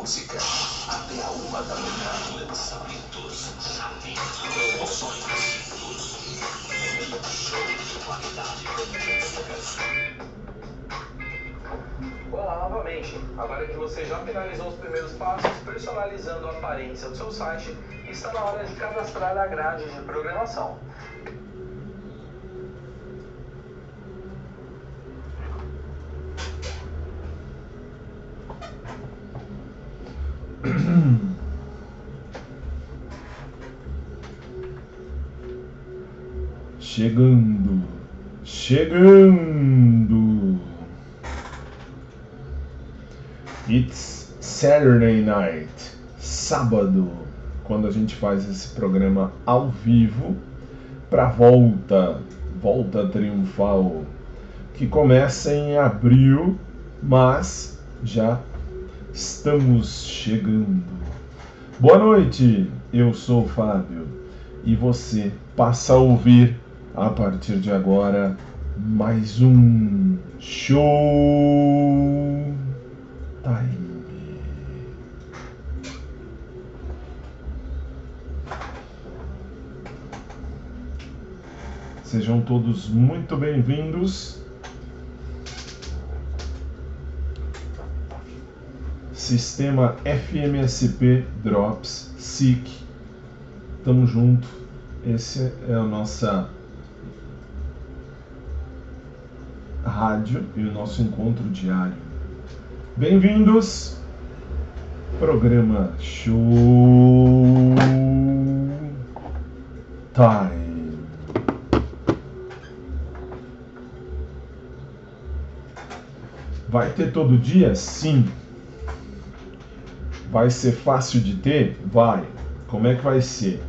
música até a uma da manhã. Lançamentos, promoções. Show de qualidade com. Olá novamente. Agora que você já finalizou os primeiros passos personalizando a aparência do seu site, está na hora de cadastrar a grade de programação. Chegando, chegando. It's Saturday night, sábado, quando a gente faz esse programa ao vivo para volta, volta triunfal, que começa em abril, mas já estamos chegando. Boa noite, eu sou o Fábio e você passa a ouvir a partir de agora mais um show time. Sejam todos muito bem-vindos. Sistema FMSP Drops SIC. Tamo junto. Esse é a nossa rádio e o nosso encontro diário. Bem-vindos. Programa Show Time. Vai ter todo dia? Sim. Vai ser fácil de ter? Vai. Como é que vai ser?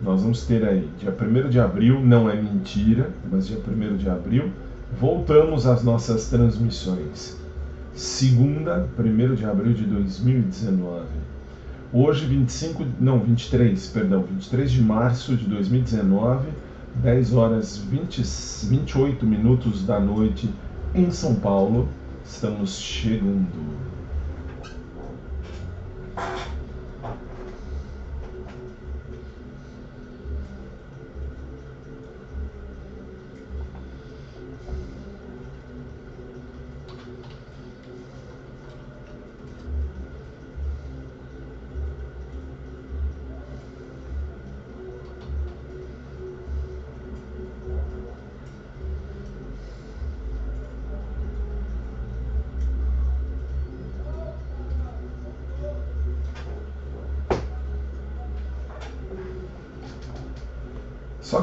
Nós vamos ter aí, dia 1 de abril, não é mentira, mas dia 1 de abril, voltamos às nossas transmissões. Segunda, 1 de abril de 2019. Hoje, 25, não, 23, perdão, 23 de março de 2019, 10 horas 20, 28 minutos da noite em São Paulo. Estamos chegando.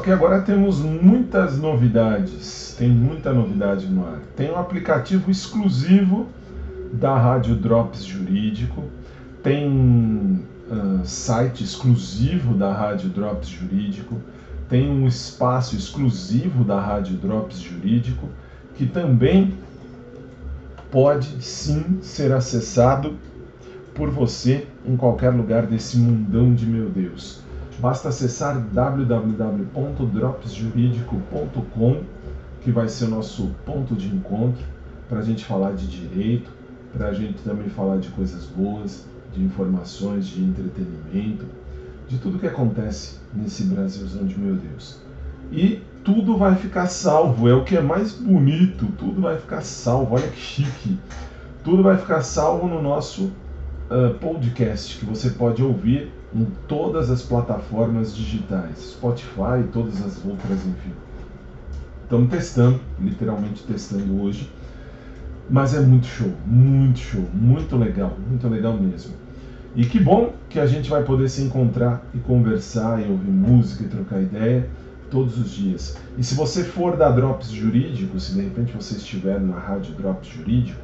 Que agora temos muitas novidades, tem muita novidade no ar. Tem um aplicativo exclusivo da Rádio Drops Jurídico, tem uh, site exclusivo da Rádio Drops Jurídico, tem um espaço exclusivo da Rádio Drops Jurídico, que também pode sim ser acessado por você em qualquer lugar desse mundão de meu Deus. Basta acessar www.dropsjurídico.com, que vai ser o nosso ponto de encontro para a gente falar de direito, para a gente também falar de coisas boas, de informações, de entretenimento, de tudo que acontece nesse Brasilzão de meu Deus. E tudo vai ficar salvo, é o que é mais bonito, tudo vai ficar salvo, olha que chique. Tudo vai ficar salvo no nosso uh, podcast, que você pode ouvir em todas as plataformas digitais, Spotify todas as outras, enfim. Estamos testando, literalmente testando hoje, mas é muito show, muito show, muito legal, muito legal mesmo. E que bom que a gente vai poder se encontrar e conversar e ouvir música e trocar ideia todos os dias. E se você for da Drops Jurídico, se de repente você estiver na rádio Drops Jurídico,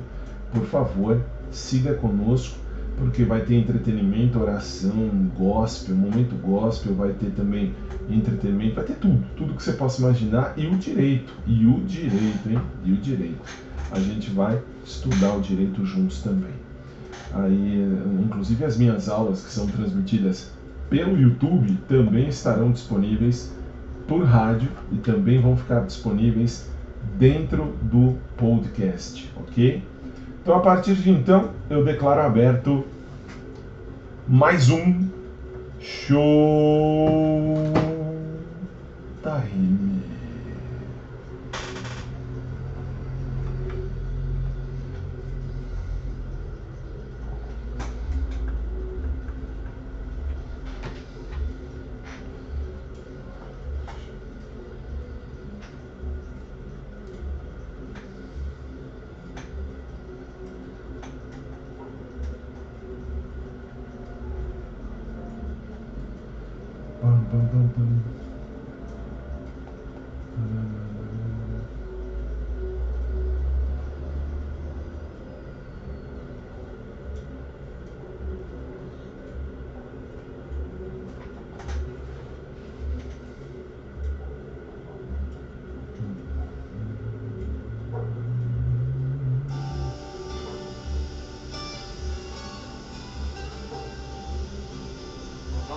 por favor, siga conosco, porque vai ter entretenimento, oração, gospel, momento gospel, vai ter também entretenimento, vai ter tudo, tudo que você possa imaginar e o direito, e o direito, hein? E o direito. A gente vai estudar o direito juntos também. Aí, inclusive as minhas aulas que são transmitidas pelo YouTube também estarão disponíveis por rádio e também vão ficar disponíveis dentro do podcast, ok? Então a partir de então eu declaro aberto mais um show time.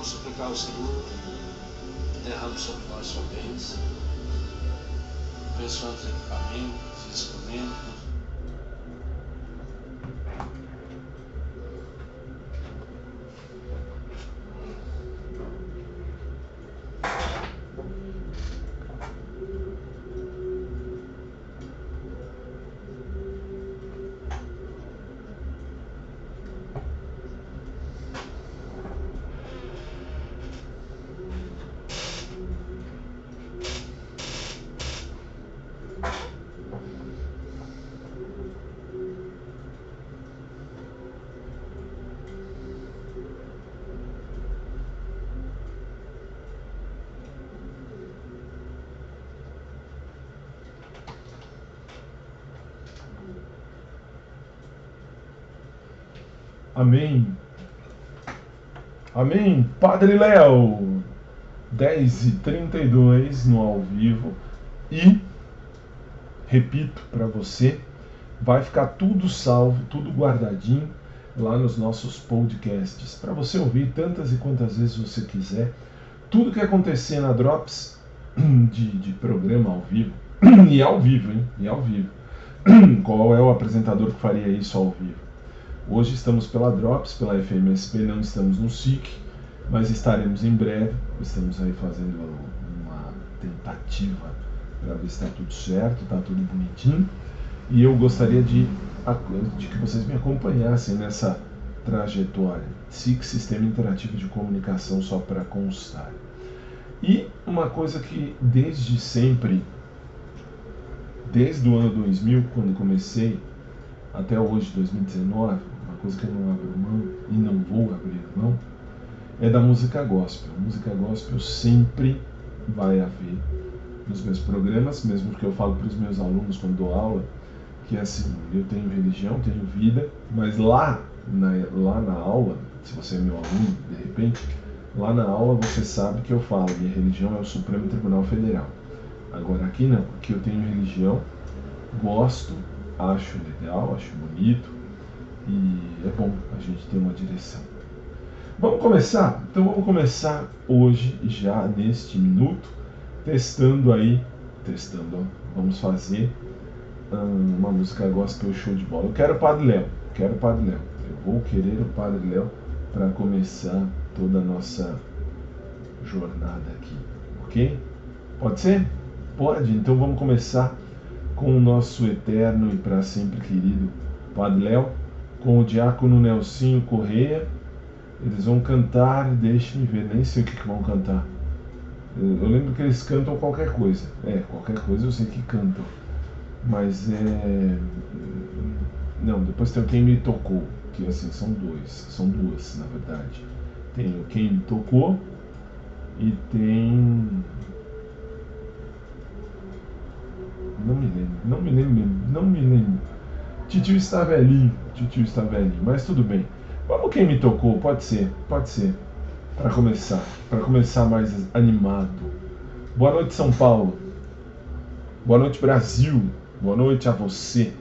Vamos suplicar ao Senhor, derrame sobre nós sua bênção, abençoando os equipamentos, os instrumentos. Amém. Amém. Padre Léo, 10 e 32 no ao vivo. E, repito para você, vai ficar tudo salvo, tudo guardadinho lá nos nossos podcasts. Para você ouvir tantas e quantas vezes você quiser. Tudo que acontecer na Drops de, de programa ao vivo. E ao vivo, hein? E ao vivo. Qual é o apresentador que faria isso ao vivo? Hoje estamos pela Drops, pela FMSP, não estamos no SIC, mas estaremos em breve. Estamos aí fazendo uma tentativa para ver se está tudo certo, está tudo bonitinho. E eu gostaria de, de que vocês me acompanhassem nessa trajetória. SIC, Sistema Interativo de Comunicação, só para constar. E uma coisa que desde sempre, desde o ano 2000, quando comecei, até hoje, 2019, uma coisa que eu não abro mão e não vou abrir mão, é da música gospel. Música gospel sempre vai haver nos meus programas, mesmo que eu falo para os meus alunos quando dou aula, que é assim, eu tenho religião, tenho vida, mas lá na, lá na aula, se você é meu aluno, de repente, lá na aula você sabe que eu falo, minha religião é o Supremo Tribunal Federal. Agora aqui não, aqui eu tenho religião, gosto, acho legal, acho bonito e é bom a gente ter uma direção. Vamos começar? Então vamos começar hoje, já neste minuto, testando aí, testando, vamos fazer hum, uma música gospel show de bola. Eu quero o Padre Léo, quero o Padre Léo. Eu vou querer o Padre Léo para começar toda a nossa jornada aqui, ok? Pode ser? Pode, então vamos começar com o nosso eterno e para sempre querido Padre Léo, com o diácono Nelsinho Correia. Eles vão cantar, deixe-me ver, nem sei o que, que vão cantar. Eu, lembro que eles cantam qualquer coisa. É, qualquer coisa eu sei que cantam. Mas é. Não, depois tem o Quem Me Tocou, que assim, são dois, são duas, na verdade. Tem o Quem Me Tocou e tem não me lembro, não me lembro não me lembro. Titio está velhinho, titio está velhinho, mas tudo bem. Vamos quem me tocou, pode ser, pode ser. Para começar, para começar mais animado. Boa noite, São Paulo. Boa noite, Brasil. Boa noite a você.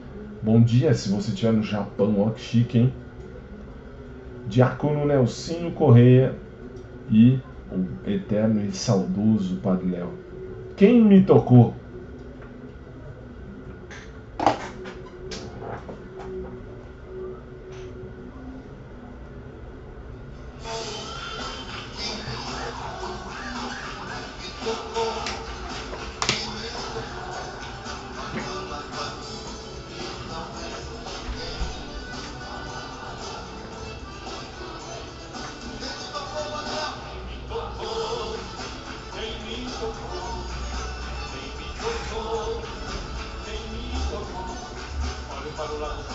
Bom dia se você estiver no Japão, ó que chique, hein? Diácono Nelsinho Correia e o eterno e saudoso Padre Léo. Quem me tocou? Sim.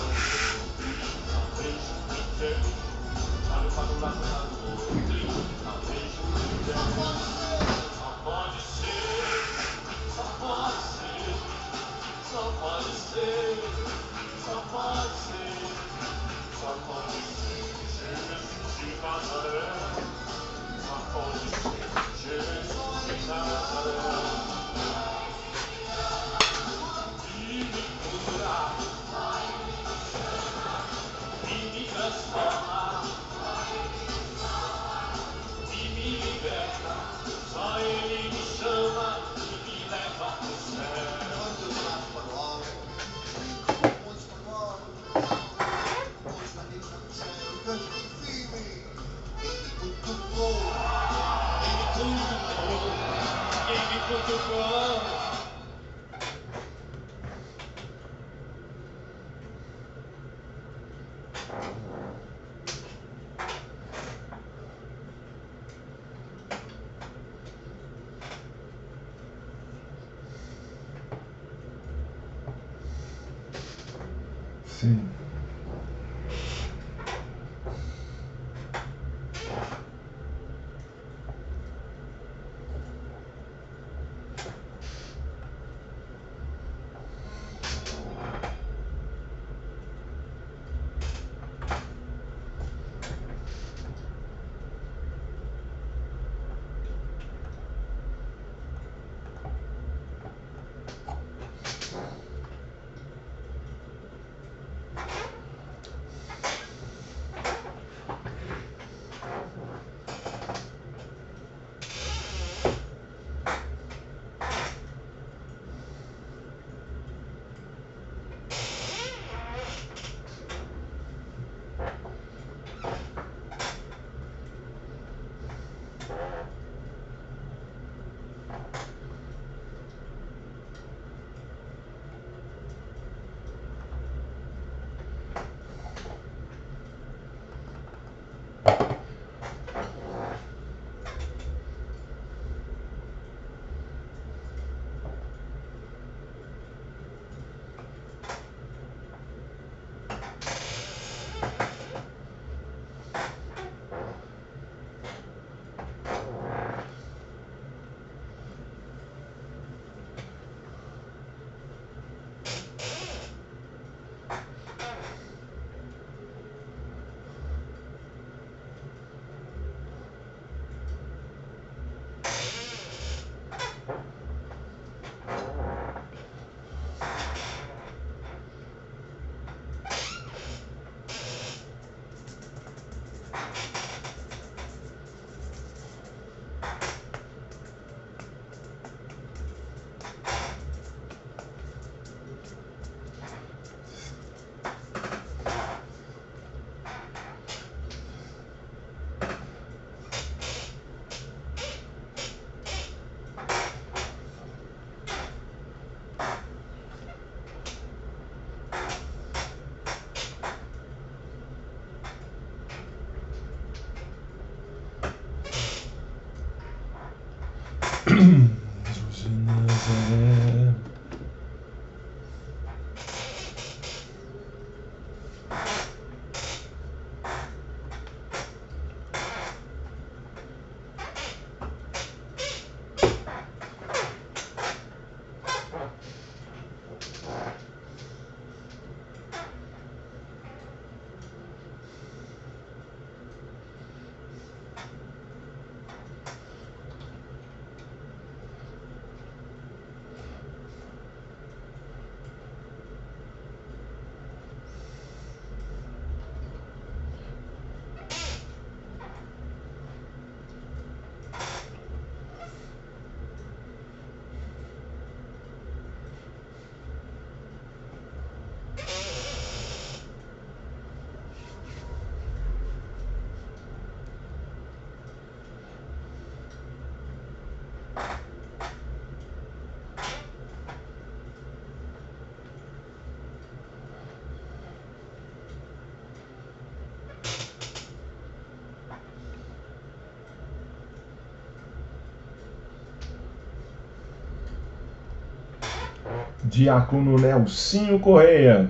Diácono Nelsinho Correia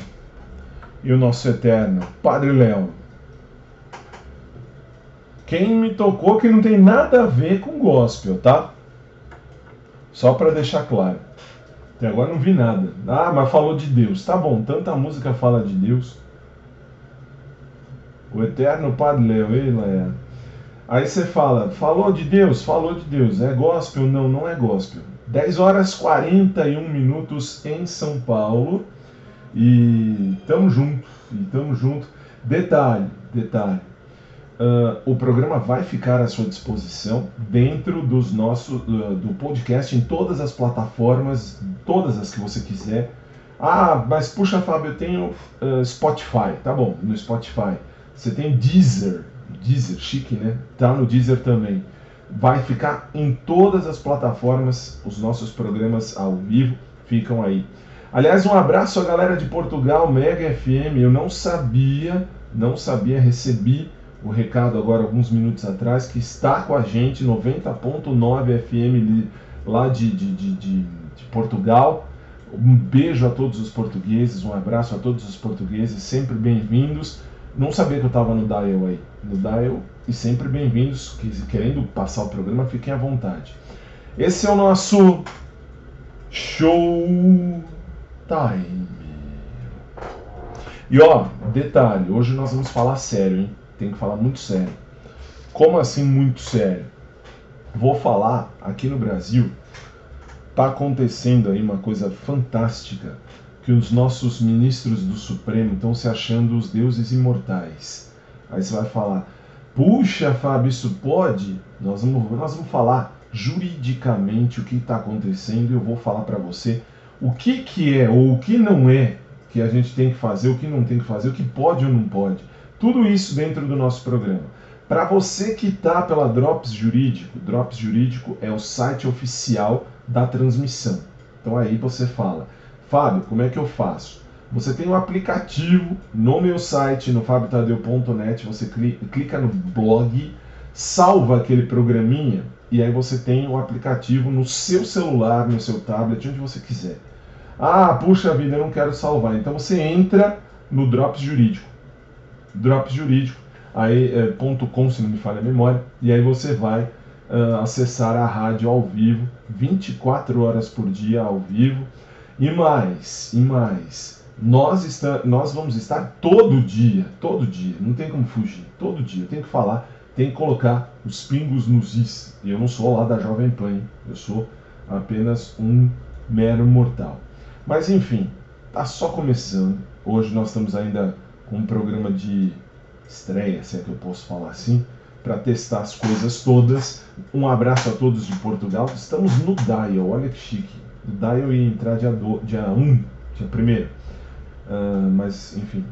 e o nosso eterno Padre Léo. Quem me tocou que não tem nada a ver com gospel, tá? Só para deixar claro. Até agora não vi nada. Ah, mas falou de Deus. Tá bom, tanta música fala de Deus. O eterno Padre Léo, ei, Léa. Aí você fala, falou de Deus? Falou de Deus. É gospel? Não, não é gospel. 10 horas 41 minutos em São Paulo. E tamo junto, e tamo junto. Detalhe, detalhe. Uh, o programa vai ficar à sua disposição dentro dos nossos uh, do podcast em todas as plataformas, todas as que você quiser. Ah, mas puxa, Fábio, eu tenho uh, Spotify. Tá bom, no Spotify. Você tem Deezer, Deezer, chique, né? Tá no Deezer também. Vai ficar em todas as plataformas, os nossos programas ao vivo ficam aí. Aliás, um abraço à galera de Portugal, Mega FM. Eu não sabia, não sabia, recebi o recado agora alguns minutos atrás que está com a gente 90.9 FM lá de, de, de, de, de Portugal. Um beijo a todos os portugueses, um abraço a todos os portugueses, sempre bem-vindos. Não sabia que eu estava no Dial aí. No Dial e sempre bem-vindos. Querendo passar o programa, fiquem à vontade. Esse é o nosso show time. E ó, detalhe, hoje nós vamos falar sério, hein? Tem que falar muito sério. Como assim muito sério? Vou falar aqui no Brasil, tá acontecendo aí uma coisa fantástica que os nossos ministros do Supremo estão se achando os deuses imortais. Aí você vai falar, puxa, Fábio, isso pode? Nós vamos, nós vamos falar juridicamente o que está acontecendo e eu vou falar para você o que, que é ou o que não é que a gente tem que fazer, o que não tem que fazer, o que pode ou não pode. Tudo isso dentro do nosso programa. Para você que está pela Drops Jurídico, Drops Jurídico é o site oficial da transmissão. Então aí você fala, Fábio, como é que eu faço? Você tem um aplicativo no meu site, no fabiotadeu.net, você clica no blog, salva aquele programinha e aí você tem o um aplicativo no seu celular, no seu tablet, onde você quiser. Ah, puxa vida, eu não quero salvar. Então você entra no Drops Jurídico. Drops Jurídico, aí é, ponto .com, se não me falha a memória, e aí você vai uh, acessar a rádio ao vivo, 24 horas por dia ao vivo e mais, e mais, nós, está, nós vamos estar todo dia, todo dia, não tem como fugir, todo dia, tem que falar, tem que colocar os pingos nos is. E eu não sou lá da Jovem Pan, eu sou apenas um mero mortal. Mas enfim, tá só começando. Hoje nós estamos ainda com um programa de estreia, se é que eu posso falar assim, para testar as coisas todas. Um abraço a todos de Portugal. Estamos no Dial, olha que chique. O Dial ia entrar dia, dia 1, dia 1 uh, mas enfim,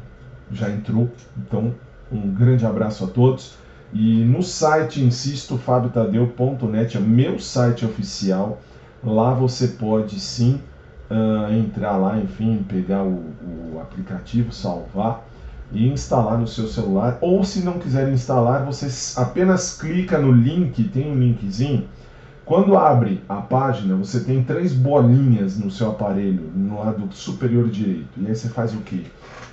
já entrou. Então, um grande abraço a todos. E no site, insisto, fabiotadeu.net, é meu site oficial. Lá você pode sim uh, entrar lá, enfim, pegar o, o, aplicativo, salvar e instalar no seu celular. Ou se não quiser instalar, você apenas clica no link, tem um linkzinho quando abre a página, você tem três bolinhas no seu aparelho, no lado superior direito. E aí você faz o quê?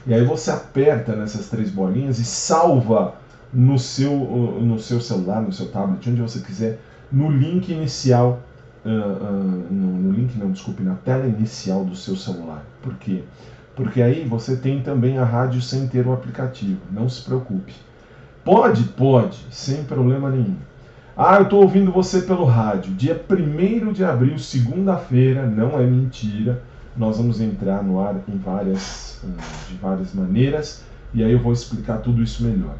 E aí você aperta nessas três bolinhas e salva no seu, no seu celular, no seu tablet, onde você quiser, no link inicial, uh, uh, no, no link não, desculpe, na tela inicial do seu celular. Por quê? Porque aí você tem também a rádio sem ter o aplicativo. Não se preocupe. Pode? Pode, sem problema nenhum. Ah, eu estou ouvindo você pelo rádio. Dia 1 de abril, segunda-feira, não é mentira. Nós vamos entrar no ar em várias, de várias maneiras e aí eu vou explicar tudo isso melhor.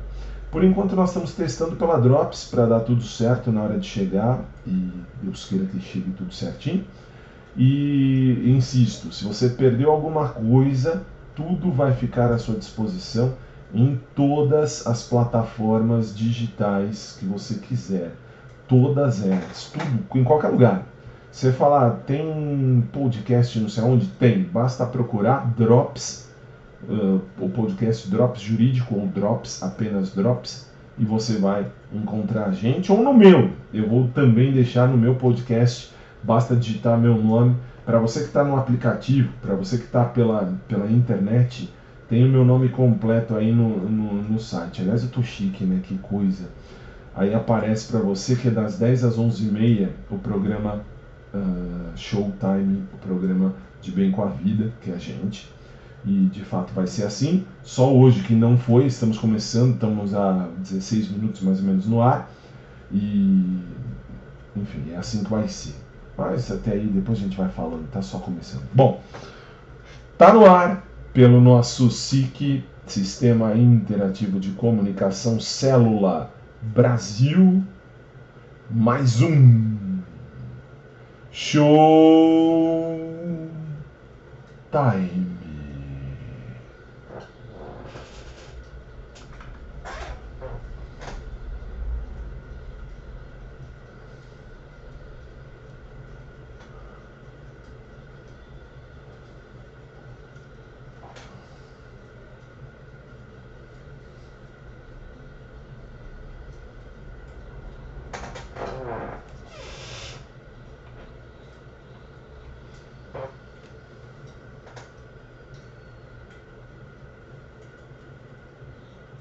Por enquanto, nós estamos testando pela Drops para dar tudo certo na hora de chegar e Deus queira que chegue tudo certinho. E insisto, se você perdeu alguma coisa, tudo vai ficar à sua disposição em todas as plataformas digitais que você quiser todas elas, tudo, em qualquer lugar. Você falar, tem um podcast não sei onde? Tem, basta procurar Drops, uh, o podcast Drops Jurídico ou Drops, apenas Drops, e você vai encontrar a gente, ou no meu. Eu vou também deixar no meu podcast, basta digitar meu nome, Para você que está no aplicativo, para você que está pela, pela internet, tem o meu nome completo aí no, no, no site. Aliás, eu tô chique, né? Que coisa. Aí aparece para você que é das 10 às 11h30 o programa uh, Showtime, o programa de Bem com a Vida, que é a gente. E de fato vai ser assim. Só hoje que não foi, estamos começando, estamos a 16 minutos mais ou menos no ar. E enfim, é assim que vai ser. Mas até aí depois a gente vai falando, tá só começando. Bom, tá no ar pelo nosso SIC, Sistema Interativo de Comunicação Célula Brasil, mais um Show Time.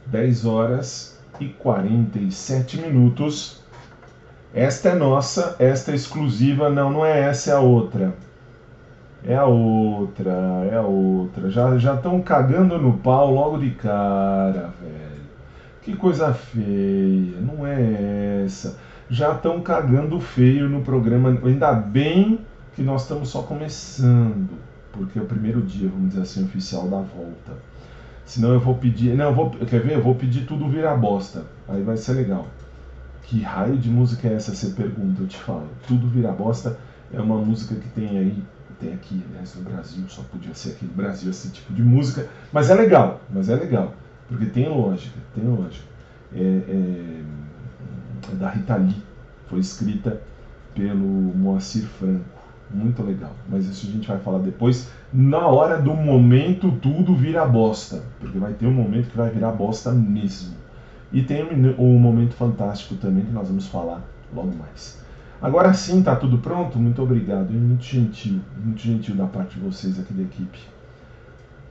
10 horas e 47 minutos. Esta é nossa, esta é exclusiva. Não, não é essa, é a outra. É a outra, é a outra. Já já estão cagando no pau logo de cara, velho. Que coisa feia. Não é essa. Já estão cagando feio no programa. Ainda bem que nós estamos só começando, porque é o primeiro dia, vamos dizer assim, oficial da volta. Senão eu vou pedir. Não, eu vou, quer ver? Eu vou pedir tudo virar bosta. Aí vai ser legal. Que raio de música é essa? Você pergunta, eu te falo. Tudo virar bosta é uma música que tem aí. Tem aqui, aliás, no Brasil, só podia ser aqui no Brasil esse tipo de música. Mas é legal, mas é legal. Porque tem lógica, tem lógica. É, é, é da Rita Lee. Foi escrita pelo Moacir Franco muito legal. Mas isso a gente vai falar depois. Na hora do momento, tudo vira bosta. Porque vai ter um momento que vai virar bosta mesmo. E tem um momento fantástico também que nós vamos falar logo mais. Agora sim, tá tudo pronto? Muito obrigado. E muito gentil. Muito gentil da parte de vocês aqui da equipe.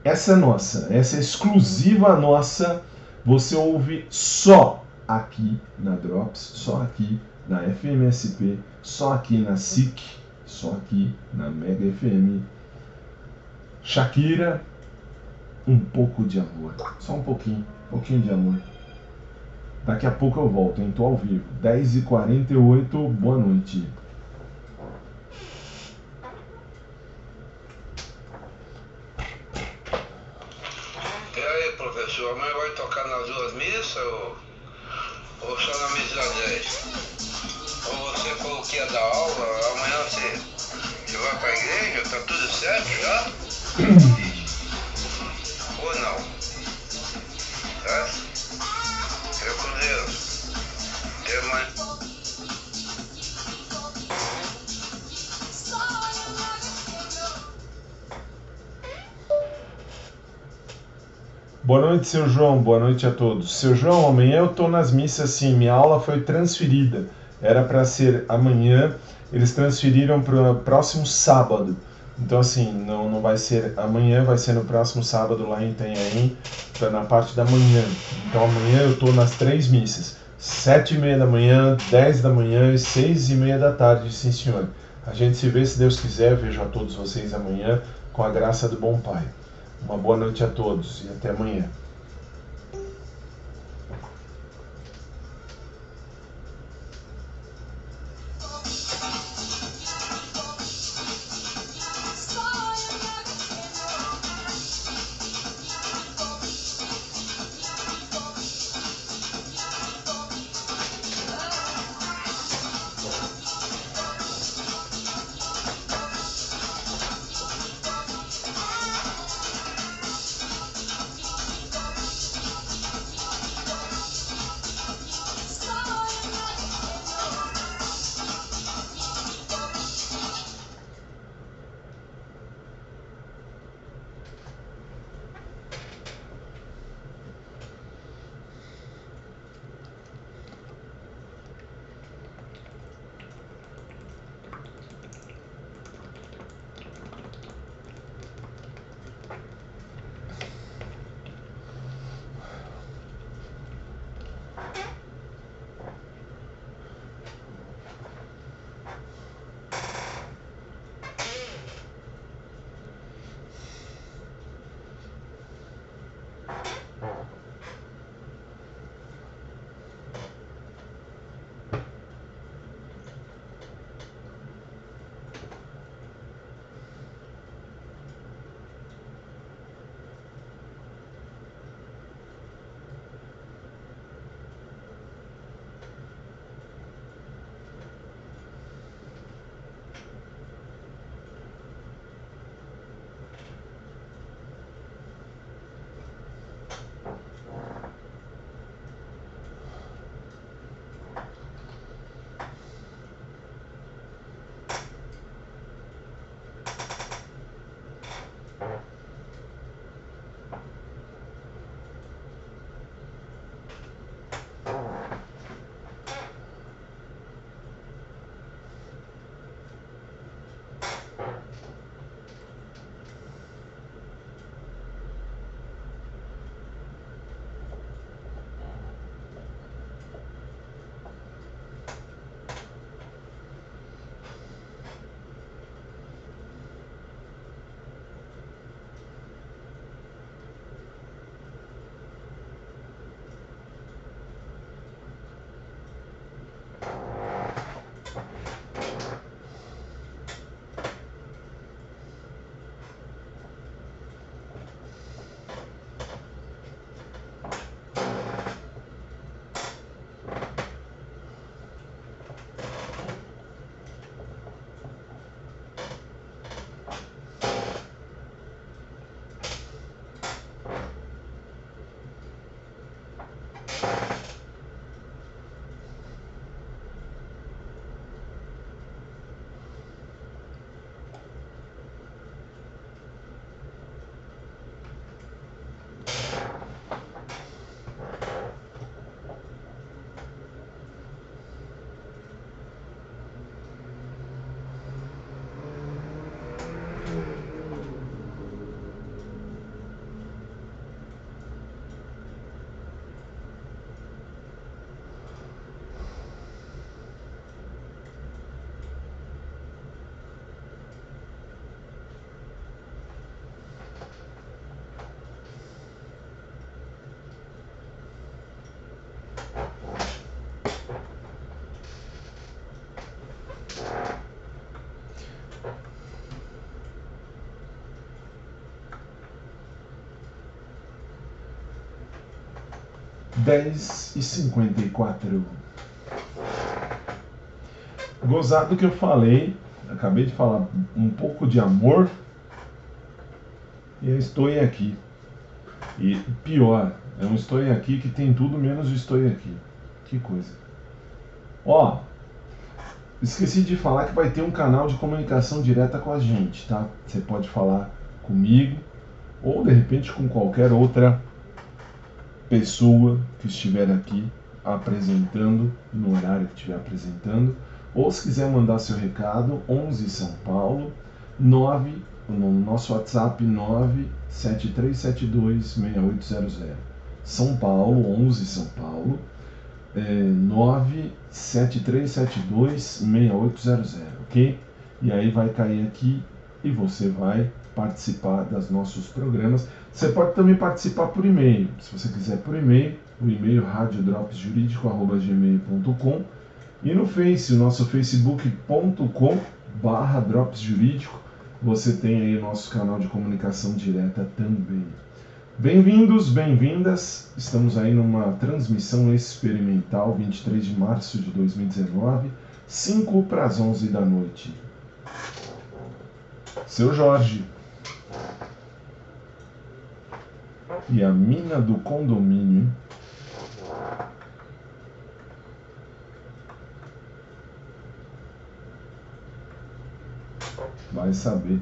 Essa é nossa. Essa é exclusiva nossa. Você ouve só aqui na Drops, só aqui na FMSP, só aqui na SIC só aqui na Mega FM. Shakira, um pouco de amor. Só um pouquinho, um pouquinho de amor. Daqui a pouco eu volto, hein? Tô ao vivo. 10h48, boa noite. E aí, professor, amanhã vai tocar nas duas missas ou, ou só na missa 10? Ou você falou que ia dar aula, vai pra igreja, tá tudo certo já? ou não? Tá? Fica com Deus. Até amanhã. Boa noite, seu João. Boa noite a todos. Seu João, amanhã eu tô nas missas sim. Minha aula foi transferida. Era para ser amanhã, eles transferiram para o próximo sábado. Então, assim, não, não vai ser amanhã, vai ser no próximo sábado lá em Itanhaém, na parte da manhã. Então, amanhã eu tô nas três missas: sete e meia da manhã, dez da manhã e seis e meia da tarde, sim, senhor. A gente se vê, se Deus quiser. Vejo a todos vocês amanhã, com a graça do bom Pai. Uma boa noite a todos e até amanhã. 10 e 54. Gozado que eu falei, acabei de falar um pouco de amor e eu estou aqui. E pior, é um estou aqui que tem tudo menos estou aqui. Que coisa. Ó, esqueci de falar que vai ter um canal de comunicação direta com a gente, tá? Você pode falar comigo ou de repente com qualquer outra pessoa que estiver aqui apresentando, no horário que estiver apresentando, ou se quiser mandar seu recado, 11 São Paulo, 9, no nosso WhatsApp 973726800. São Paulo, 11 São Paulo, é, 973726800, ok? E aí vai cair aqui e você vai participar dos nossos programas. Você pode também participar por e-mail. Se você quiser por e-mail, o e-mail radiodropsjurídico.gmail.com e no Face, o nosso facebook.com barra dropsjurídico, você tem aí o nosso canal de comunicação direta também. Bem-vindos, bem-vindas. Estamos aí numa transmissão experimental, 23 de março de 2019, 5 para as 11 da noite. Seu Jorge. E a mina do condomínio. Vai saber.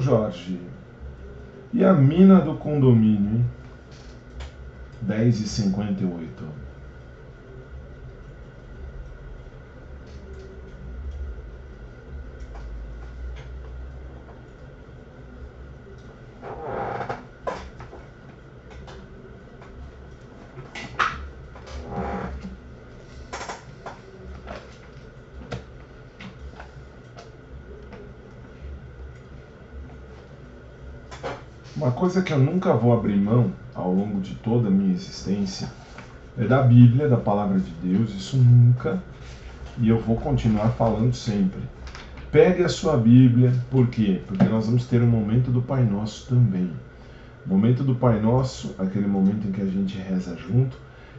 Jorge. E a mina do condomínio, hein? 10 e 58 Uma coisa que eu nunca vou abrir mão ao longo de toda a minha existência é da Bíblia, da palavra de Deus, isso nunca, e eu vou continuar falando sempre. Pegue a sua Bíblia, por quê? Porque nós vamos ter um momento do Pai Nosso também. Momento do Pai Nosso, aquele momento em que a gente reza junto,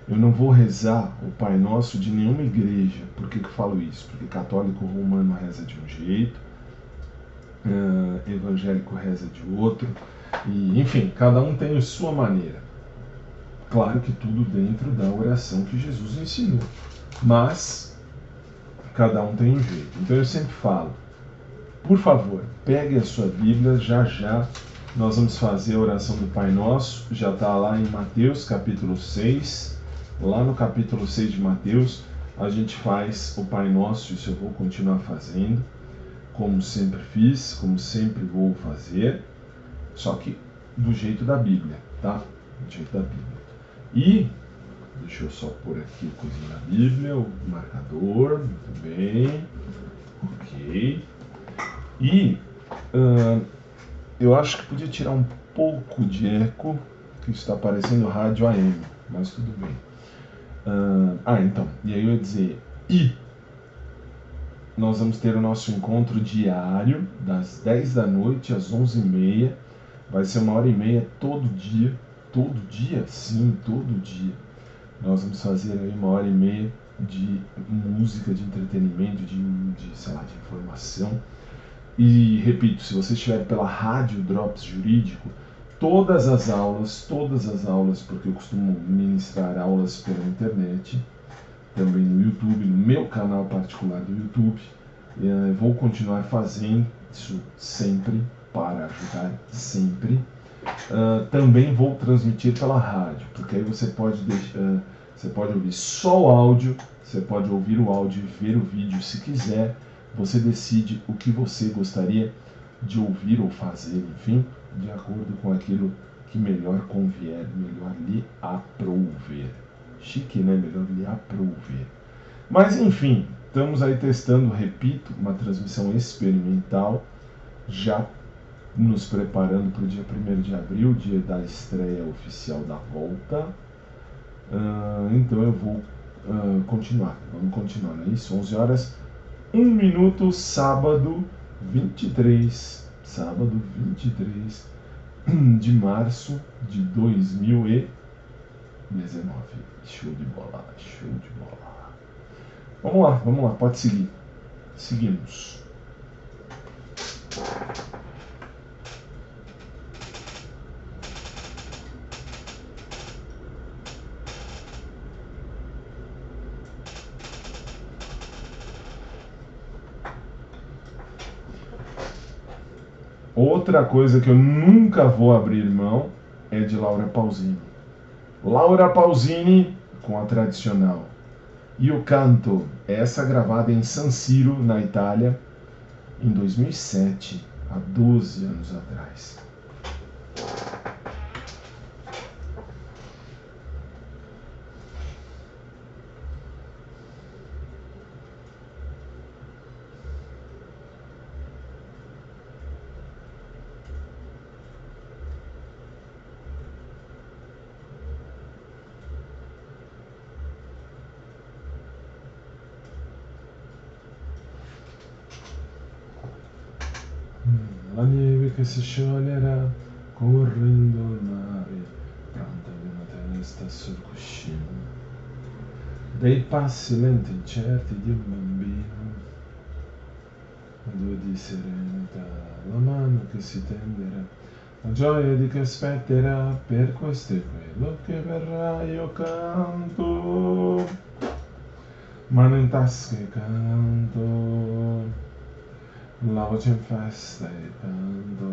eu não vou rezar o Pai Nosso de nenhuma igreja. Por que, que eu falo isso? Porque católico romano reza de um jeito, uh, evangélico reza de outro. E, enfim, cada um tem a sua maneira. Claro que tudo dentro da oração que Jesus ensinou. Mas cada um tem um jeito. Então eu sempre falo, por favor, pegue a sua Bíblia, já já nós vamos fazer a oração do Pai Nosso, já está lá em Mateus capítulo 6. Lá no capítulo 6 de Mateus, a gente faz o Pai Nosso, isso eu vou continuar fazendo, como sempre fiz, como sempre vou fazer, só que do jeito da Bíblia, tá? Do jeito da Bíblia. E, deixa eu só pôr aqui o coisinha da Bíblia, o marcador, muito bem, ok. E uh, eu acho que podia tirar um pouco de eco, que está parecendo rádio AM, mas tudo bem. Uh, ah, então, e aí eu ia dizer, e nós vamos ter o nosso encontro diário, das 10 da noite às 11h30. Vai ser uma hora e meia todo dia. Todo dia? Sim, todo dia. Nós vamos fazer aí uma hora e meia de música, de entretenimento, de, de sei lá, de informação. E repito, se você estiver pela rádio Drops Jurídico, todas as aulas, todas as aulas, porque eu costumo ministrar aulas pela internet, também no YouTube, no meu canal particular do YouTube. Eh, vou continuar fazendo isso sempre para ajudar sempre. Uh, também vou transmitir pela rádio, porque aí você pode deixar, uh, você pode ouvir só o áudio, você pode ouvir o áudio e ver o vídeo se quiser. Você decide o que você gostaria de ouvir ou fazer, enfim de acordo com aquilo que melhor convier, melhor lhe aprouver. Chique, né? Melhor lhe aprouver. Mas enfim, estamos aí testando, repito, uma transmissão experimental, já nos preparando para o dia 1 de abril, dia da estreia oficial da volta. Uh, então eu vou uh, continuar, vamos continuar, não é isso? 11 horas, 1 minuto, sábado 23 sábado 23 de março de 2019. Show de bola, show de bola. Vamos lá, vamos lá, pode seguir. Seguimos. Outra coisa que eu nunca vou abrir mão é de Laura Pausini. Laura Pausini com a tradicional. E o canto, essa gravada em San Siro, na Itália, em 2007, há 12 anos atrás. Si scioglierà correndo al mare, pronta una testa sul cuscino. Dei passi lenti incerti di un bambino, due di serenità, la mano che si tenderà, la gioia di che aspetterà, per questo è quello che verrà, io canto, mano in tasca e canto la voce in festa e canto,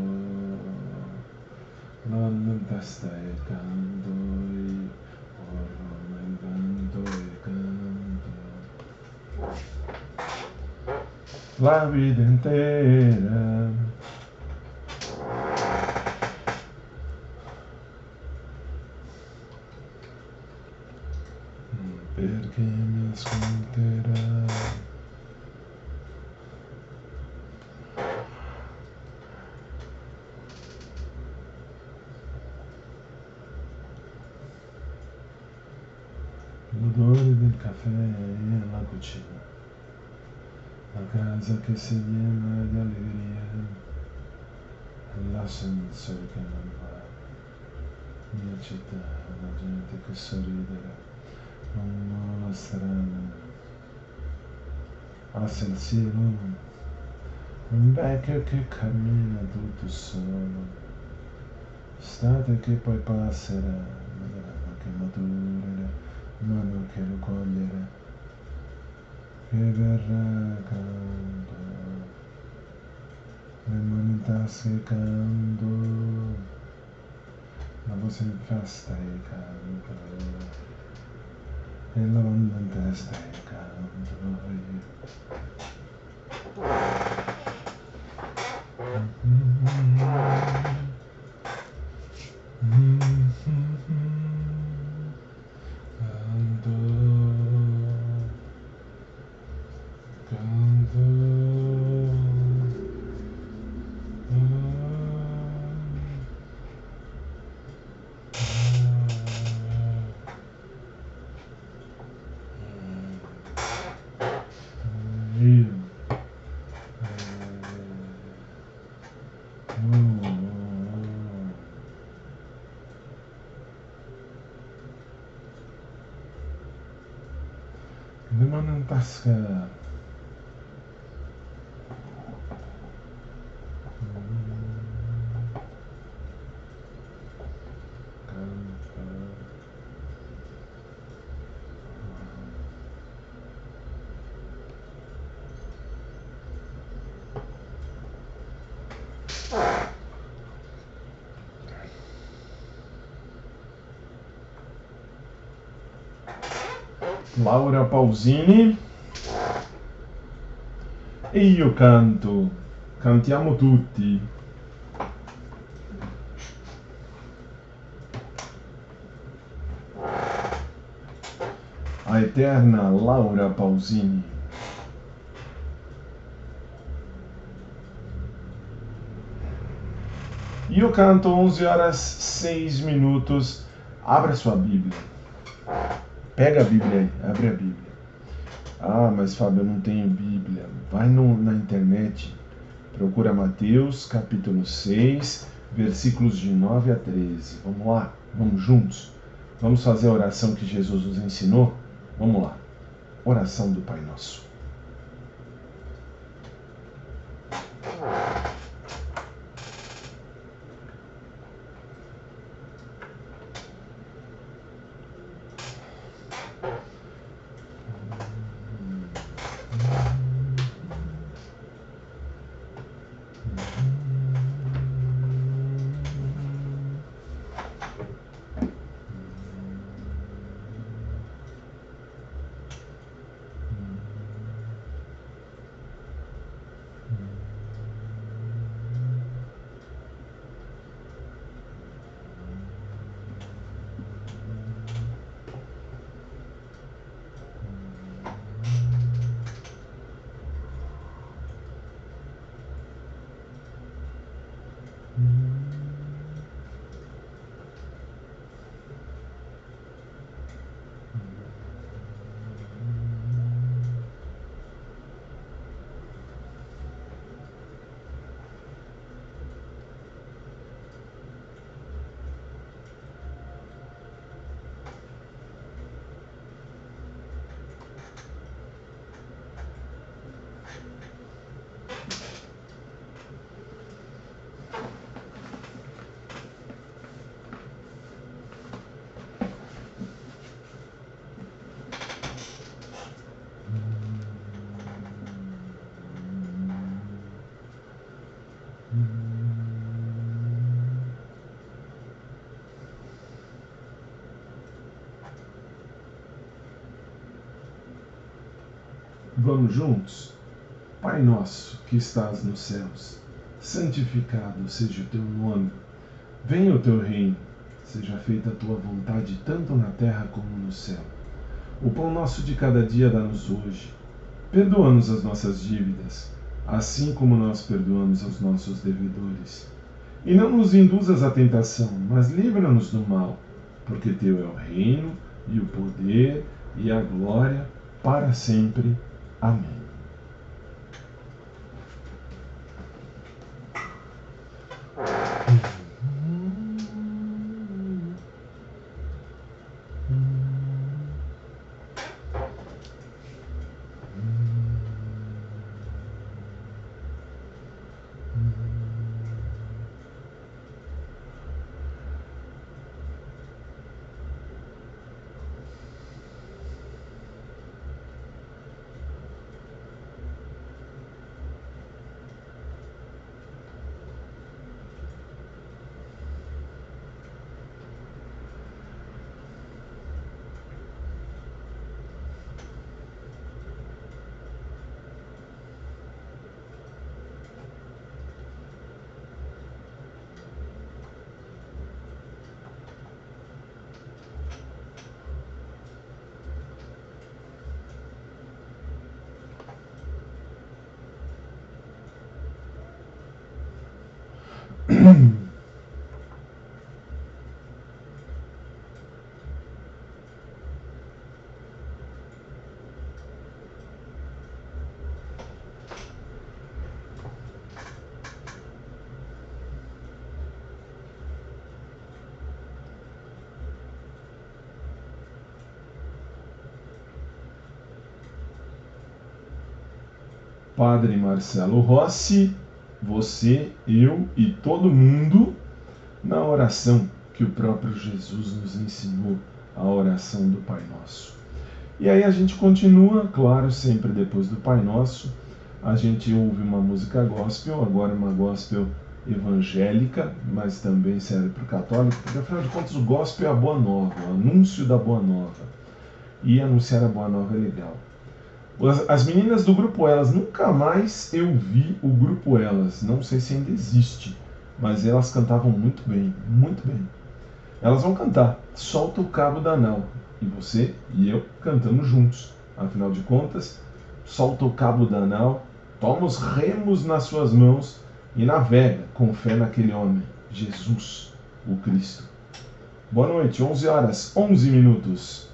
nonno in testa e canto, nel vento e canto. La vita intera. Perché mi ascolterà? Caffè e la cucina, la casa che si llena di allegria, l'ascensore che non va, mia città, la gente che sorridere, non la strada, a San Siro, Un vecchio che cammina tutto solo, state che poi passerà, ma che maturerà, mano che lo coglierà, che verrà canto, le mani in tasca e canto, la voce in festa e canto, e la banda in testa e canto. Limon and Basker. Laura Pausini. E io canto, cantiamo tutti. A eterna Laura Pausini. Io canto 11 horas 6 minutos. Abra sua Bíblia. Pega a Bíblia aí, abre a Bíblia. Ah, mas Fábio, eu não tenho Bíblia. Vai no, na internet, procura Mateus capítulo 6, versículos de 9 a 13. Vamos lá, vamos juntos. Vamos fazer a oração que Jesus nos ensinou? Vamos lá. Oração do Pai Nosso. Vamos juntos? Pai nosso que estás nos céus, santificado seja o teu nome. Venha o teu reino, seja feita a tua vontade, tanto na terra como no céu. O pão nosso de cada dia dá-nos hoje. Perdoa-nos as nossas dívidas, assim como nós perdoamos aos nossos devedores. E não nos induzas à tentação, mas livra-nos do mal, porque teu é o reino, e o poder, e a glória, para sempre. Amém. Padre Marcelo Rossi, você, eu e todo mundo na oração que o próprio Jesus nos ensinou, a oração do Pai Nosso. E aí a gente continua, claro, sempre depois do Pai Nosso, a gente ouve uma música gospel, agora uma gospel evangélica, mas também serve para o católico, porque afinal de contas o gospel é a boa nova, o anúncio da boa nova. E anunciar a boa nova é legal. As meninas do grupo Elas, nunca mais eu vi o grupo Elas, não sei se ainda existe, mas elas cantavam muito bem, muito bem. Elas vão cantar Solta o Cabo da Nau, e você e eu cantando juntos. Afinal de contas, solta o cabo da nau, toma os remos nas suas mãos e navega com fé naquele homem, Jesus, o Cristo. Boa noite, 11 horas, 11 minutos.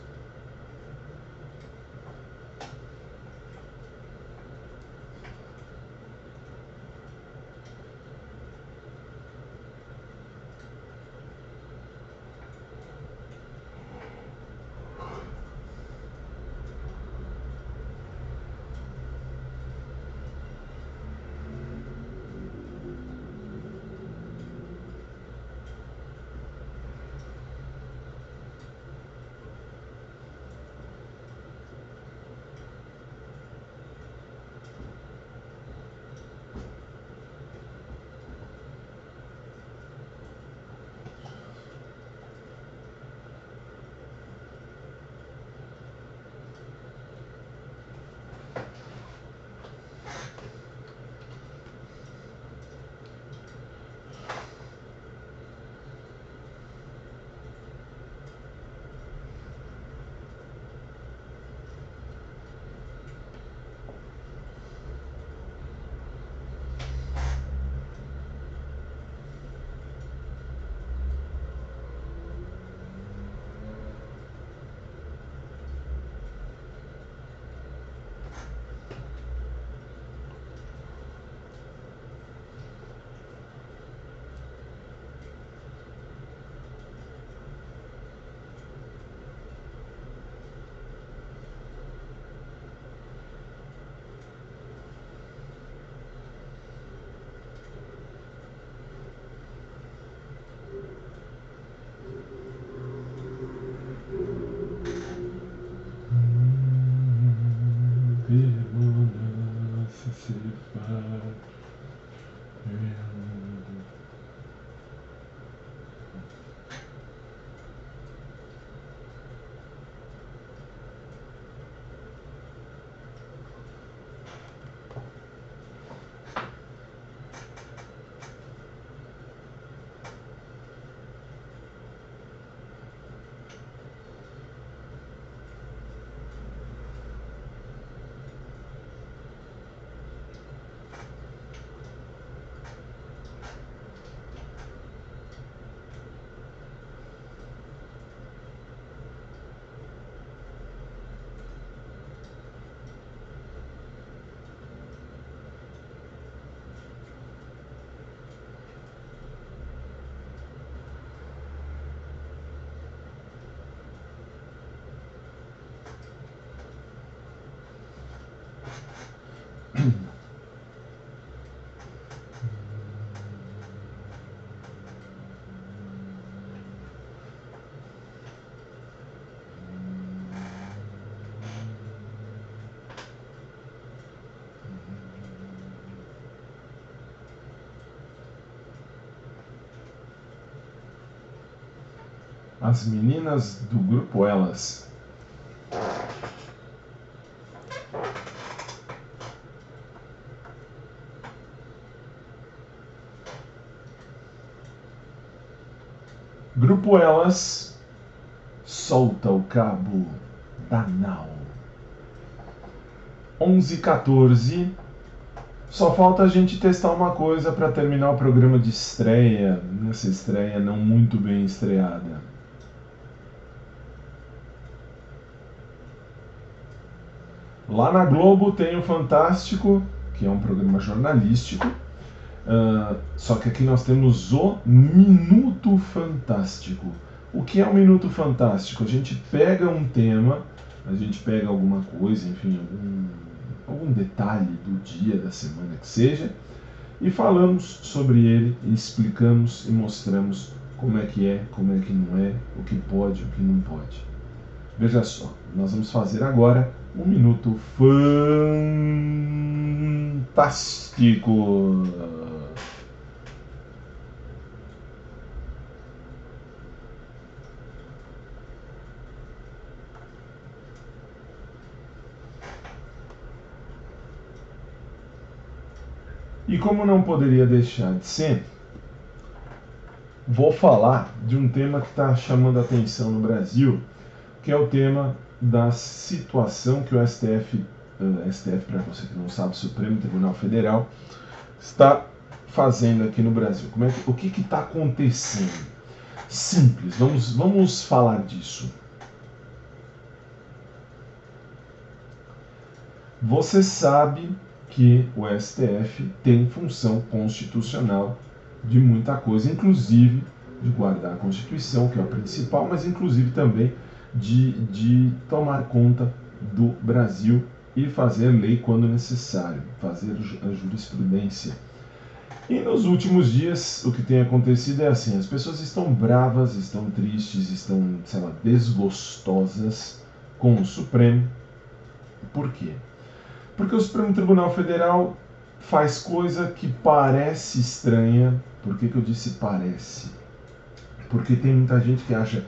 As meninas do grupo Elas. Grupo Elas solta o cabo da nau. 11 14 Só falta a gente testar uma coisa para terminar o programa de estreia, nessa estreia não muito bem estreada. Lá na Globo tem o Fantástico, que é um programa jornalístico, uh, só que aqui nós temos o Minuto Fantástico. O que é o Minuto Fantástico? A gente pega um tema, a gente pega alguma coisa, enfim, algum algum detalhe do dia, da semana que seja, e falamos sobre ele, e explicamos e mostramos como é que é, como é que não é, o que pode, o que não pode. Veja só, nós vamos fazer agora um minuto fantástico. E como não poderia deixar de ser, vou falar de um tema que está chamando a atenção no Brasil, que é o tema da situação que o STF, uh, eh, STF para você que não sabe, Supremo Tribunal Federal, está fazendo aqui no Brasil. Como é que, o que está acontecendo? Simples, vamos, vamos falar disso. Você sabe que o STF tem função constitucional de muita coisa, inclusive de guardar a Constituição, que é o principal, mas inclusive também de, de tomar conta do Brasil e fazer lei quando necessário, fazer a jurisprudência. E nos últimos dias o que tem acontecido é assim, as pessoas estão bravas, estão tristes, estão, sei lá, desgostosas com o Supremo. Por quê? Porque o Supremo Tribunal Federal faz coisa que parece estranha. Por que, que eu disse parece? Porque tem muita gente que acha,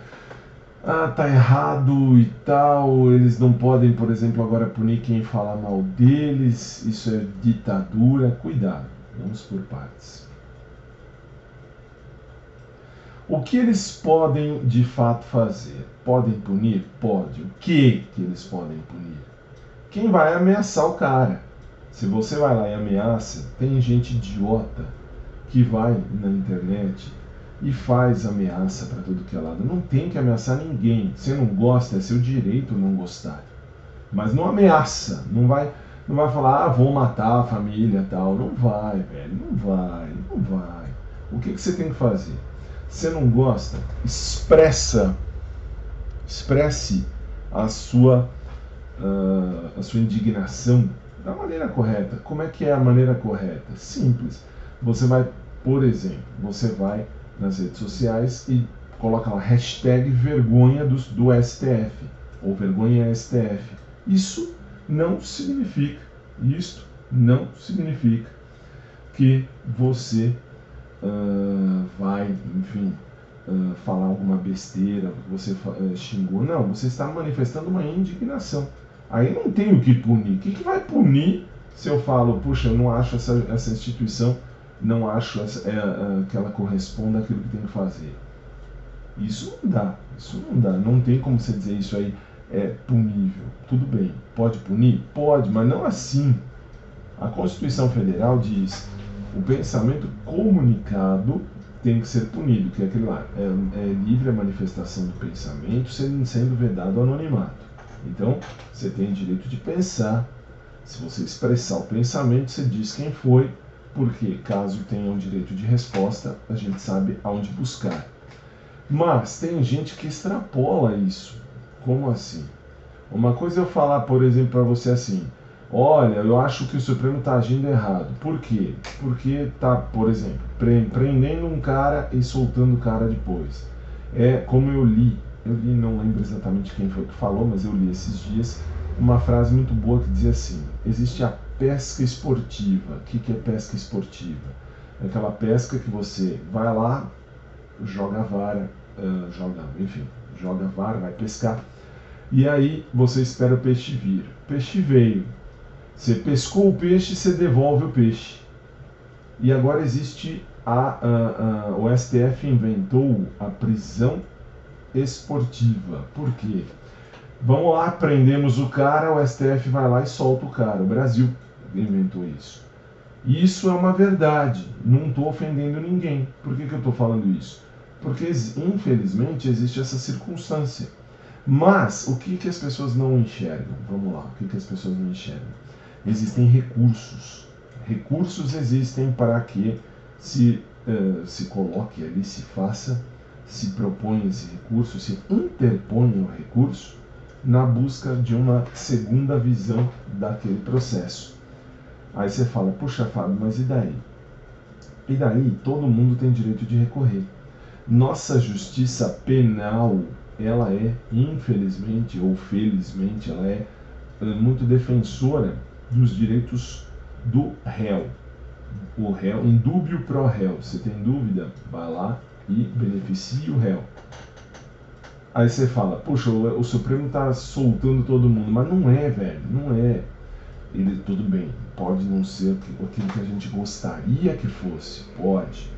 ah, tá errado e tal, eles não podem, por exemplo, agora punir quem fala mal deles, isso é ditadura. Cuidado, vamos por partes. O que eles podem de fato fazer? Podem punir? Pode. O que, que eles podem punir? quem vai ameaçar o cara. Se você vai lá e ameaça, tem gente idiota que vai na internet e faz ameaça para tudo que é lado. Não tem que ameaçar ninguém. Você não gosta, é seu direito não gostar. Mas não ameaça, não vai, não vai falar, ah, vou matar a família tal. Não vai, velho, não vai, não vai. O que, que você tem que fazer? Você não gosta? Expressa, expresse a sua uh, a sua indignação da maneira correta. Como é que é a maneira correta? Simples. Você vai, por exemplo, você vai nas redes sociais e coloca lá hashtag vergonha do, do STF ou vergonha STF. Isso não significa, isto não significa que você uh, vai, enfim, uh, falar alguma besteira, você uh, xingou. Não, você está manifestando uma indignação. Aí não tem o que punir. O que, que vai punir se eu falo, puxa, eu não acho essa, essa instituição, não acho essa, é, é, que ela corresponda àquilo que tem que fazer? Isso não dá. Isso não dá. Não tem como você dizer isso aí é punível. Tudo bem. Pode punir? Pode, mas não assim. A Constituição Federal diz o pensamento comunicado tem que ser punido, que é aquele lá, é, é livre a manifestação do pensamento, sendo, sendo vedado o anonimato. Então, você tem direito de pensar. Se você expressar o pensamento, você diz quem foi, porque caso tenha um direito de resposta, a gente sabe aonde buscar. Mas tem gente que extrapola isso. Como assim? Uma coisa é eu falar, por exemplo, para você assim: olha, eu acho que o Supremo está agindo errado. Por quê? Porque está, por exemplo, prendendo um cara e soltando o cara depois. É como eu li eu li, não lembro exatamente quem foi que falou, mas eu li esses dias uma frase muito boa que dizia assim: existe a pesca esportiva. O que, que é pesca esportiva? É aquela pesca que você vai lá, joga a vara, uh, joga, enfim, joga a vara, vai pescar, e aí você espera o peixe vir. O peixe veio. Você pescou o peixe, você devolve o peixe. E agora existe a, a, a o STF inventou a prisão esportiva. Por quê? Vamos lá, prendemos o cara, o STF vai lá e solta o cara. O Brasil inventou isso. Isso é uma verdade, não estou ofendendo ninguém. Por que, que eu estou falando isso? Porque, infelizmente, existe essa circunstância. Mas, o que, que as pessoas não enxergam? Vamos lá, o que, que as pessoas não enxergam? Existem recursos. Recursos existem para que se, uh, se coloque ali, se faça, se propõe esse recurso, se interponha o recurso na busca de uma segunda visão daquele processo. Aí você fala, puxa Fábio, mas e daí? E daí todo mundo tem direito de recorrer. Nossa justiça penal, ela é, infelizmente ou felizmente, ela é, é muito defensora dos direitos do réu. O réu, em dúbio pro réu. Se tem dúvida, vai lá e beneficie o réu. Aí você fala, puxa, o, o Supremo está soltando todo mundo, mas não é, velho, não é. Ele, tudo bem, pode não ser aquilo que a gente gostaria que fosse, pode.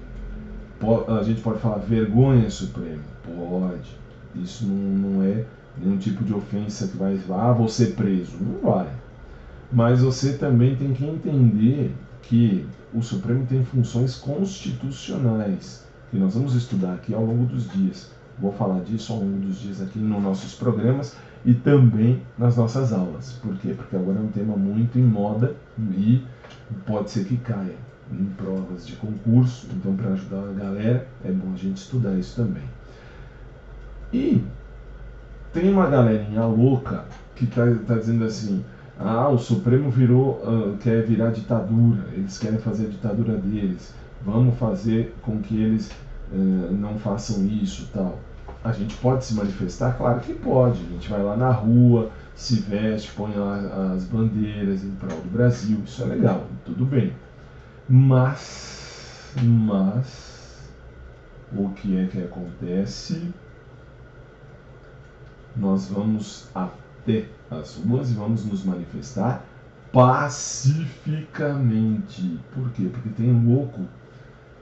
a gente pode falar vergonha Supremo, pode. Isso não, não é nenhum tipo de ofensa que vai, ah, vou ser preso. Não vai. Mas você também tem que entender que o Supremo tem funções constitucionais, que nós vamos estudar aqui ao longo dos dias. Vou falar disso ao longo dos dias aqui nos nossos programas e também nas nossas aulas. Por quê? Porque agora é um tema muito em moda e pode ser que caia em provas de concurso. Então, para ajudar a galera, é bom a gente estudar isso também. E tem uma galerinha louca que está tá dizendo assim: ah, o Supremo virou, uh, quer virar ditadura, eles querem fazer a ditadura deles, vamos fazer com que eles uh, não façam isso tal a gente pode se manifestar? Claro que pode. A gente vai lá na rua, se veste, põe lá as bandeiras em prol do Brasil. Isso é legal, tudo bem. Mas, mas, o que é que acontece? Nós vamos até as ruas e vamos nos manifestar pacificamente. Por quê? Porque tem um louco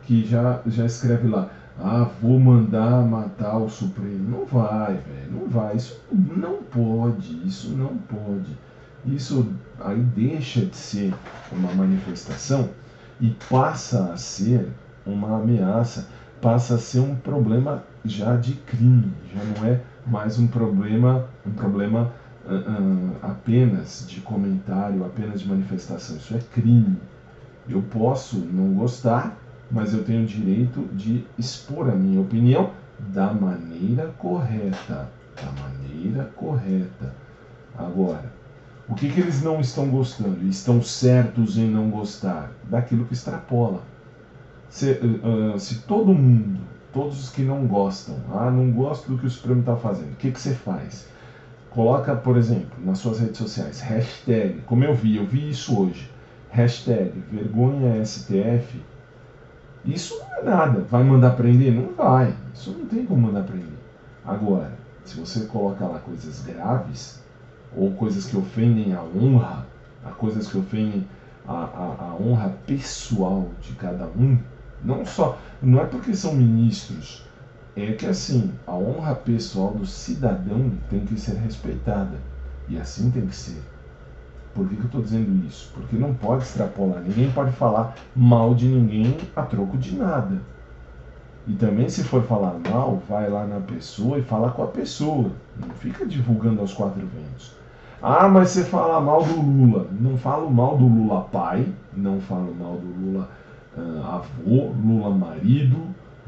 que já, já escreve lá ah, vou mandar matar o Supremo. Não vai, velho, não vai. Isso não pode, isso não pode. Isso aí deixa de ser uma manifestação e passa a ser uma ameaça, passa a ser um problema já de crime, já não é mais um problema, um problema uh, uh, apenas de comentário, apenas de manifestação. Isso é crime. Eu posso não gostar, mas eu tenho o direito de expor a minha opinião da maneira correta. Da maneira correta. Agora, o que, que eles não estão gostando? Estão certos em não gostar? Daquilo que extrapola. Se, uh, se todo mundo, todos os que não gostam, ah, não gosto do que o Supremo está fazendo, o que, que você faz? Coloca, por exemplo, nas suas redes sociais, hashtag, como eu vi, eu vi isso hoje, hashtag vergonha STF isso não é nada. Vai mandar prender? Não vai. Isso não tem como mandar prender. Agora, se você coloca lá coisas graves, ou coisas que ofendem a honra, a coisas que ofendem a, a, a honra pessoal de cada um, não só. Não é porque são ministros, é que assim, a honra pessoal do cidadão tem que ser respeitada. E assim tem que ser. Por que, que eu estou dizendo isso? Porque não pode extrapolar. Ninguém pode falar mal de ninguém a troco de nada. E também, se for falar mal, vai lá na pessoa e fala com a pessoa. Não fica divulgando aos quatro ventos. Ah, mas você fala mal do Lula. Não falo mal do Lula pai, não falo mal do Lula uh, avô, Lula marido,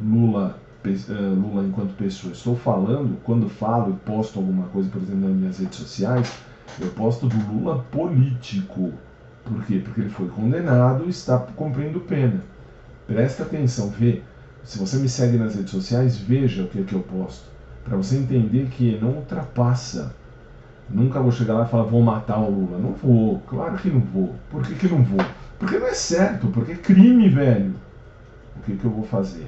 Lula, uh, Lula enquanto pessoa. Estou falando, quando falo e posto alguma coisa, por exemplo, nas minhas redes sociais, eu posto do Lula político. Por quê? Porque ele foi condenado e está cumprindo pena. Presta atenção, vê. Se você me segue nas redes sociais, veja o que é que eu posto. Para você entender que não ultrapassa. Nunca vou chegar lá e falar, vou matar o Lula. Não vou, claro que não vou. Por que, que não vou? Porque não é certo, porque é crime, velho. O que, que eu vou fazer?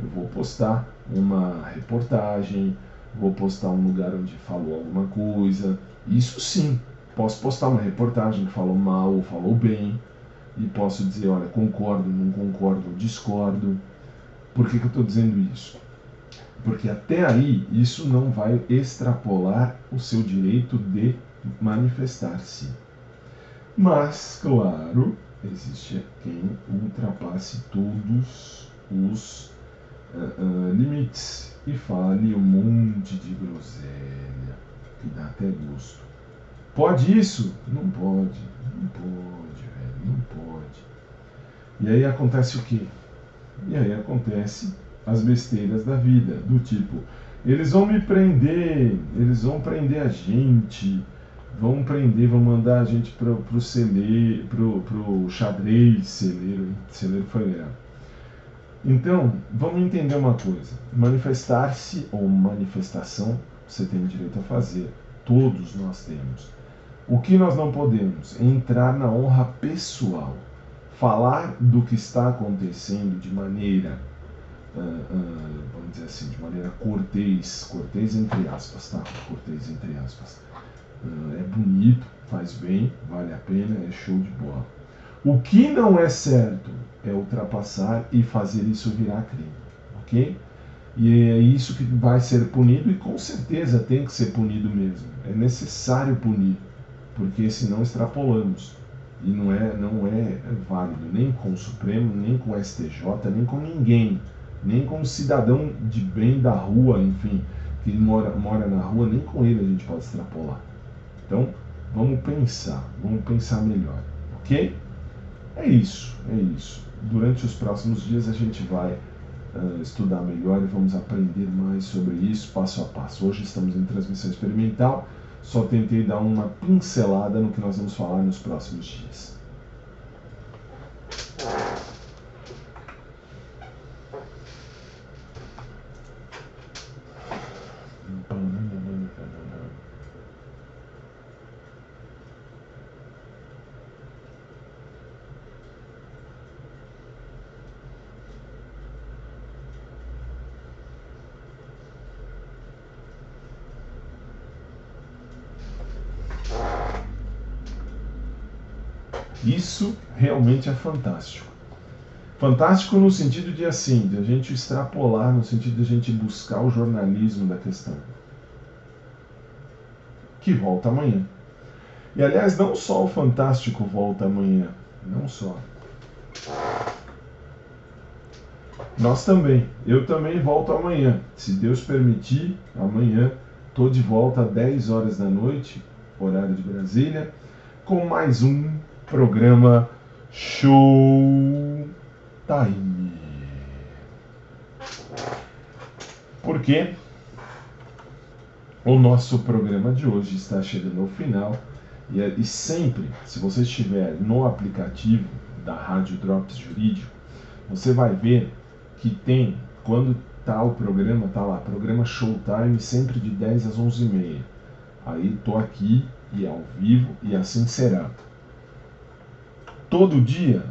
Eu vou postar uma reportagem, vou postar um lugar onde falou alguma coisa, isso sim, posso postar uma reportagem que falou mal ou falou bem, e posso dizer, olha, concordo, não concordo, discordo. Por que, que eu estou dizendo isso? Porque até aí isso não vai extrapolar o seu direito de manifestar-se. Mas, claro, existe quem ultrapasse todos os uh, uh, limites e fale um monte de groselha que dá até gosto. Pode isso? Não pode, não pode, velho, não pode. E aí acontece o quê? E aí acontece as besteiras da vida, do tipo, eles vão me prender, eles vão prender a gente, vão prender, vão mandar a gente pro, pro celeiro, pro, pro xadrez, celeiro, celeiro foi legal. Então, vamos entender uma coisa: manifestar-se ou manifestação, você tem direito a fazer, todos nós temos. O que nós não podemos? Entrar na honra pessoal, falar do que está acontecendo de maneira, uh, uh, vamos dizer assim, de maneira cortês, cortês entre aspas, tá? Cortês entre aspas. Uh, é bonito, faz bem, vale a pena, é show de bola. O que não é certo é ultrapassar e fazer isso virar crime, ok? E é isso que vai ser punido e com certeza tem que ser punido mesmo. É necessário punir, porque senão extrapolamos. E não é, não é válido nem com o Supremo, nem com o STJ, nem com ninguém, nem com o cidadão de bem da rua, enfim, que mora, mora na rua, nem com ele a gente pode extrapolar. Então, vamos pensar, vamos pensar melhor, ok? É isso, é isso durante os próximos dias a gente vai uh, estudar melhor e vamos aprender mais sobre isso passo a passo. Hoje estamos em transmissão experimental, só tentei dar uma pincelada no que nós vamos falar nos próximos dias. Isso realmente é fantástico. Fantástico no sentido de assim, de a gente extrapolar, no sentido de a gente buscar o jornalismo da questão. Que volta amanhã. E aliás, não só o Fantástico volta amanhã, não só. Nós também. Eu também volto amanhã. Se Deus permitir, amanhã estou de volta às 10 horas da noite, horário de Brasília, com mais um programa Show Time. Porque o nosso programa de hoje está chegando ao final e, e sempre, se você estiver no aplicativo da Rádio Drops Jurídico, você vai ver que tem, quando tá o programa, tá lá, programa Showtime, sempre de 10 às 11h30. Aí tô aqui e ao vivo e assim será todo dia,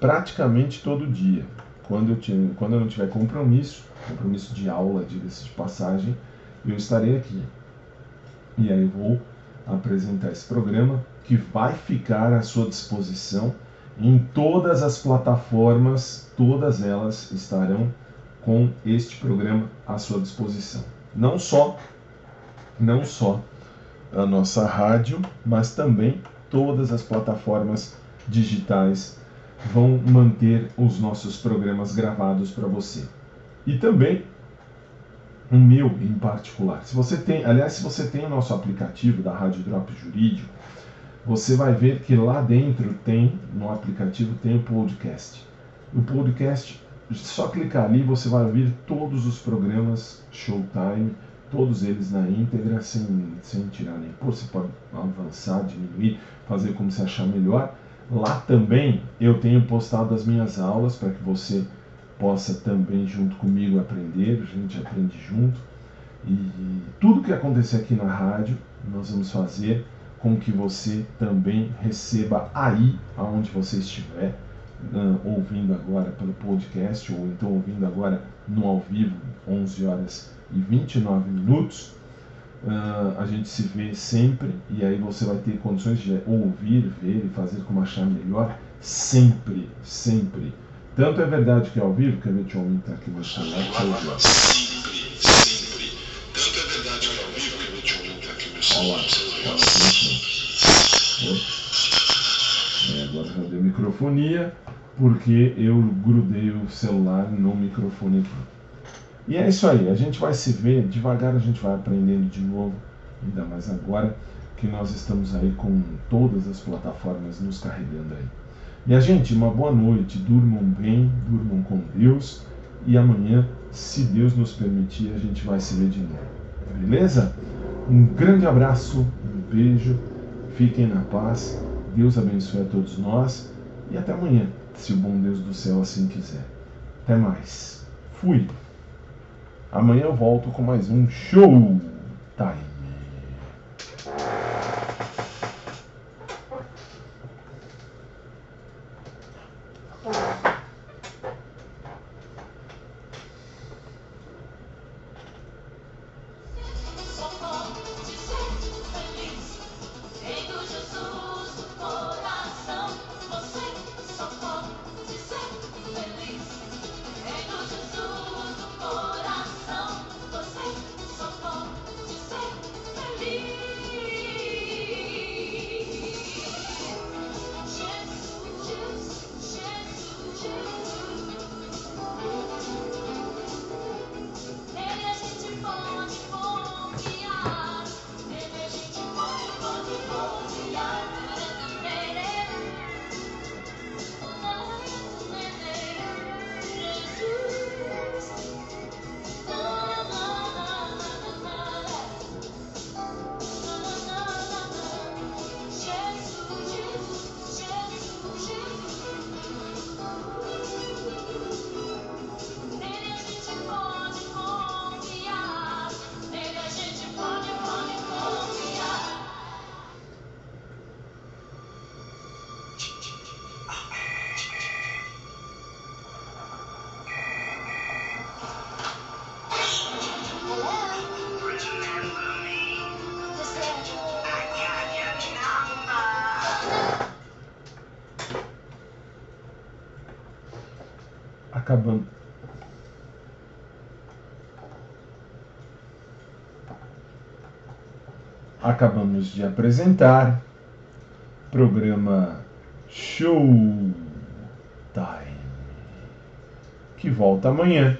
praticamente todo dia. Quando eu, tinha, quando eu não tiver compromisso, compromisso de aula, diga-se de passagem, eu estarei aqui. E aí eu vou apresentar esse programa que vai ficar à sua disposição em todas as plataformas, todas elas estarão com este programa à sua disposição. Não só não só a nossa rádio, mas também todas as plataformas digitais vão manter os nossos programas gravados para você. E também o meu em particular. Se você tem, aliás, se você tem o nosso aplicativo da Rádio Drop Jurídico, você vai ver que lá dentro tem, no aplicativo tem o podcast. O podcast, só clicar ali você vai ouvir todos os programas Showtime, todos eles na íntegra, sem, sem tirar nem pôr. Você pode avançar, diminuir, fazer como você achar melhor. Lá também eu tenho postado as minhas aulas para que você possa também junto comigo aprender, a gente aprende junto. E tudo que acontecer aqui na rádio, nós vamos fazer com que você também receba aí, aonde você estiver, uh, ouvindo agora pelo podcast, ou então ouvindo agora no ao vivo, 11 horas e 29 minutos Uh, a gente se vê sempre e aí você vai ter condições de ouvir, ver e fazer como achar melhor, sempre, sempre. Tanto é verdade que é ao vivo, quer ver, deixa eu aumentar aqui meu celular ouvir. Sempre, sempre. Tanto é verdade que é ao vivo, quer ver, deixa eu aumentar aqui meu celular ouvir. É, agora já deu microfonia, porque eu grudei o celular no microfone aqui. E é isso aí, a gente vai se ver, devagar a gente vai aprendendo de novo, ainda mais agora que nós estamos aí com todas as plataformas nos carregando aí. E a gente, uma boa noite, durmam bem, durmam com Deus e amanhã, se Deus nos permitir, a gente vai se ver de novo. Beleza? Um grande abraço, um beijo, fiquem na paz, Deus abençoe a todos nós e até amanhã, se o bom Deus do céu assim quiser. Até mais. Fui. Amanhã eu volto com mais um show time. Acabando. Acabamos de apresentar programa Show Time, que volta amanhã.